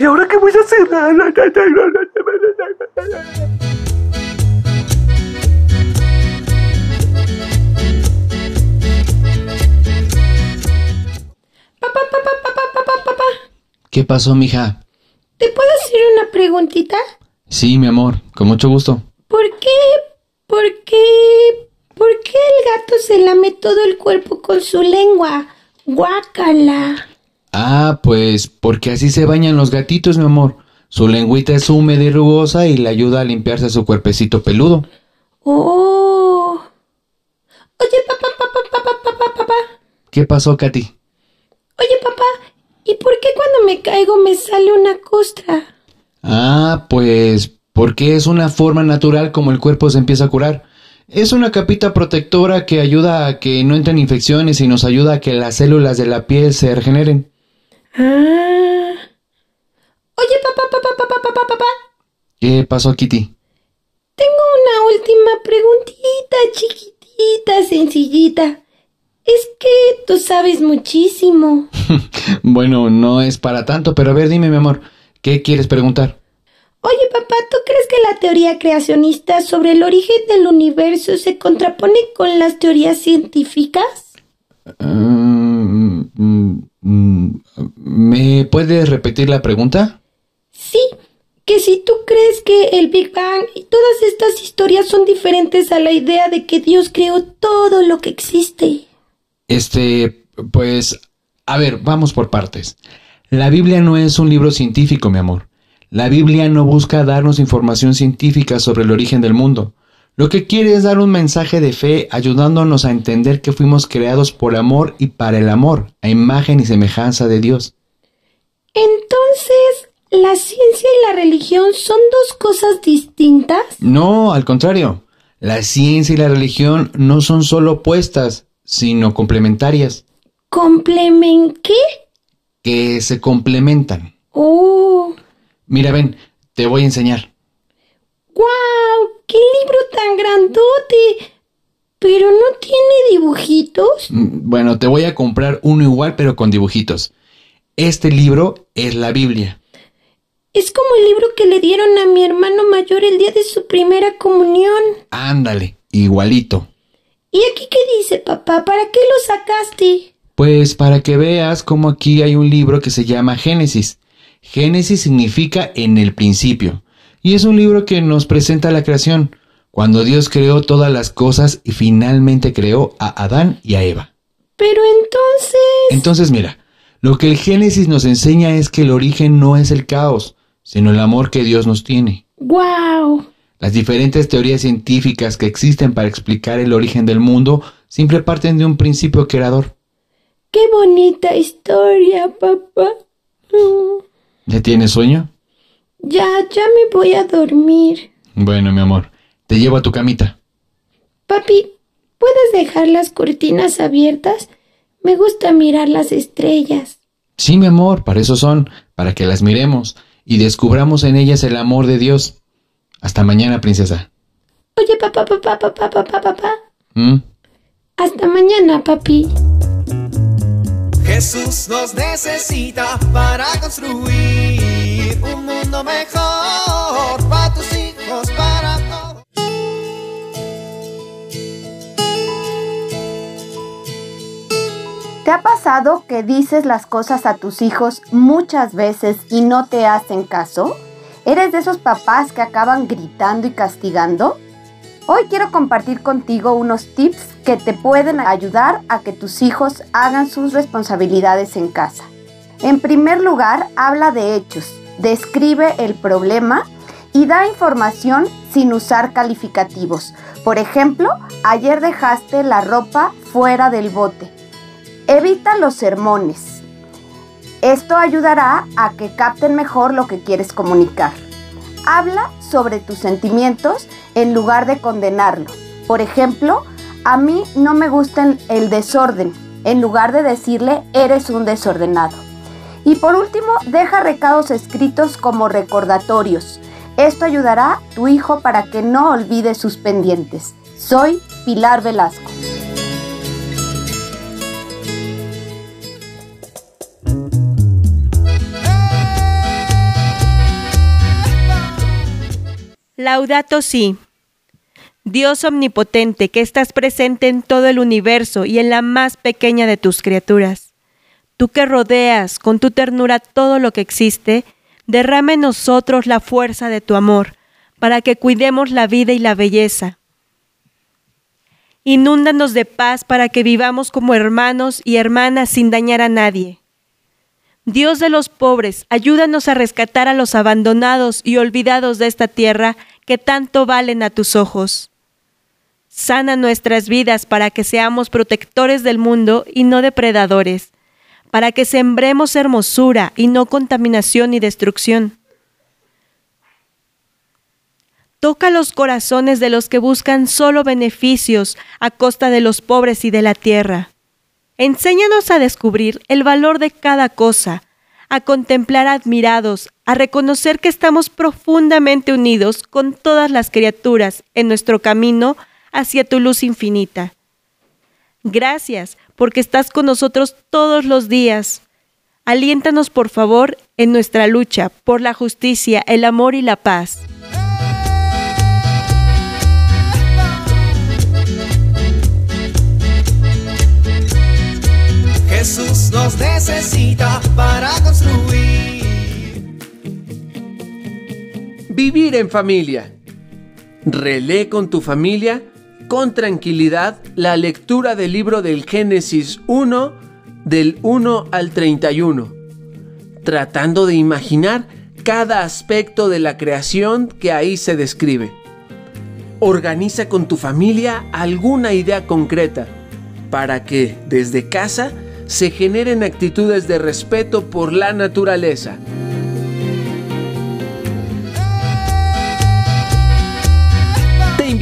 ¿y ahora qué voy a hacer? Papá, papá, papá, papá, papá. ¿Qué pasó, mija? ¿Te puedo hacer una preguntita? Sí, mi amor, con mucho gusto. ¿Por qué, por qué, por qué el gato se lame todo el cuerpo con su lengua? Guácala. Ah, pues porque así se bañan los gatitos, mi amor. Su lengüita es húmeda y rugosa y le ayuda a limpiarse su cuerpecito peludo. Oh. Oye, papá, papá, papá, papá, papá. ¿Qué pasó, Katy? Oye, papá, ¿y por qué cuando me caigo me sale una costra? Ah, pues porque es una forma natural como el cuerpo se empieza a curar. Es una capita protectora que ayuda a que no entren infecciones y nos ayuda a que las células de la piel se regeneren. Ah. Oye, papá, papá, papá, papá, papá. ¿Qué pasó, Kitty? Tengo una última preguntita, chiquitita, sencillita. Es que tú sabes muchísimo. Bueno, no es para tanto, pero a ver, dime, mi amor, ¿qué quieres preguntar? Oye, papá, ¿tú crees que la teoría creacionista sobre el origen del universo se contrapone con las teorías científicas? Mm, ¿Me puedes repetir la pregunta? Sí, que si tú crees que el Big Bang y todas estas historias son diferentes a la idea de que Dios creó todo lo que existe. Este, pues, a ver, vamos por partes. La Biblia no es un libro científico, mi amor. La Biblia no busca darnos información científica sobre el origen del mundo. Lo que quiere es dar un mensaje de fe ayudándonos a entender que fuimos creados por amor y para el amor, a imagen y semejanza de Dios. Entonces, ¿la ciencia y la religión son dos cosas distintas? No, al contrario. La ciencia y la religión no son solo opuestas, sino complementarias, ¿Complemen qué? que se complementan. Oh, Mira, ven, te voy a enseñar. ¡Guau! ¡Qué libro tan grandote! ¿Pero no tiene dibujitos? Mm, Bueno, te voy a comprar uno igual pero con dibujitos. Este libro es la Biblia. Es como el libro que le dieron a mi hermano mayor el día de su primera comunión. Ándale, igualito. ¿Y aquí qué dice, papá? ¿Para qué lo sacaste? Pues para que veas cómo aquí hay un libro que se llama Génesis. Génesis significa en el principio. Y es un libro que nos presenta la creación, cuando Dios creó todas las cosas y finalmente creó a Adán y a Eva. Pero entonces... Entonces mira, lo que el Génesis nos enseña es que el origen no es el caos, sino el amor que Dios nos tiene. ¡Guau! Las diferentes teorías científicas que existen para explicar el origen del mundo siempre parten de un principio creador. ¡Qué bonita historia, papá! ¿Ya tienes sueño? Ya, ya me voy a dormir. Bueno, mi amor, te llevo a tu camita. Papi, ¿puedes dejar las cortinas abiertas? Me gusta mirar las estrellas. Sí, mi amor, para eso son, para que las miremos y descubramos en ellas el amor de Dios. Hasta mañana, princesa. Oye, papá, papá, papá, papá, papá. ¿Mm? Hasta mañana, papi. Jesús nos necesita para construir un mundo mejor para tus hijos, para todos. ¿Te ha pasado que dices las cosas a tus hijos muchas veces y no te hacen caso? ¿Eres de esos papás que acaban gritando y castigando? Hoy quiero compartir contigo unos tips que te pueden ayudar a que tus hijos hagan sus responsabilidades en casa. En primer lugar, habla de hechos, describe el problema y da información sin usar calificativos. Por ejemplo, ayer dejaste la ropa fuera del bote. Evita los sermones. Esto ayudará a que capten mejor lo que quieres comunicar. Habla sobre tus sentimientos en lugar de condenarlo. Por ejemplo, a mí no me gusta el desorden, en lugar de decirle eres un desordenado. Y por último, deja recados escritos como recordatorios. Esto ayudará a tu hijo para que no olvide sus pendientes. Soy Pilar Velasco. Laudato Si. Dios omnipotente, que estás presente en todo el universo y en la más pequeña de tus criaturas. Tú que rodeas con tu ternura todo lo que existe, derrama en nosotros la fuerza de tu amor, para que cuidemos la vida y la belleza. Inúndanos de paz para que vivamos como hermanos y hermanas sin dañar a nadie. Dios de los pobres, ayúdanos a rescatar a los abandonados y olvidados de esta tierra que tanto valen a tus ojos. Sana nuestras vidas para que seamos protectores del mundo y no depredadores, para que sembremos hermosura y no contaminación y destrucción. Toca los corazones de los que buscan solo beneficios a costa de los pobres y de la tierra. Enséñanos a descubrir el valor de cada cosa, a contemplar admirados, a reconocer que estamos profundamente unidos con todas las criaturas en nuestro camino hacia tu luz infinita. Gracias porque estás con nosotros todos los días. Aliéntanos por favor en nuestra lucha por la justicia, el amor y la paz. Jesús nos necesita para construir. Vivir en familia. Relé con tu familia con tranquilidad la lectura del libro del Génesis 1 del 1 al 31, tratando de imaginar cada aspecto de la creación que ahí se describe. Organiza con tu familia alguna idea concreta para que desde casa se generen actitudes de respeto por la naturaleza.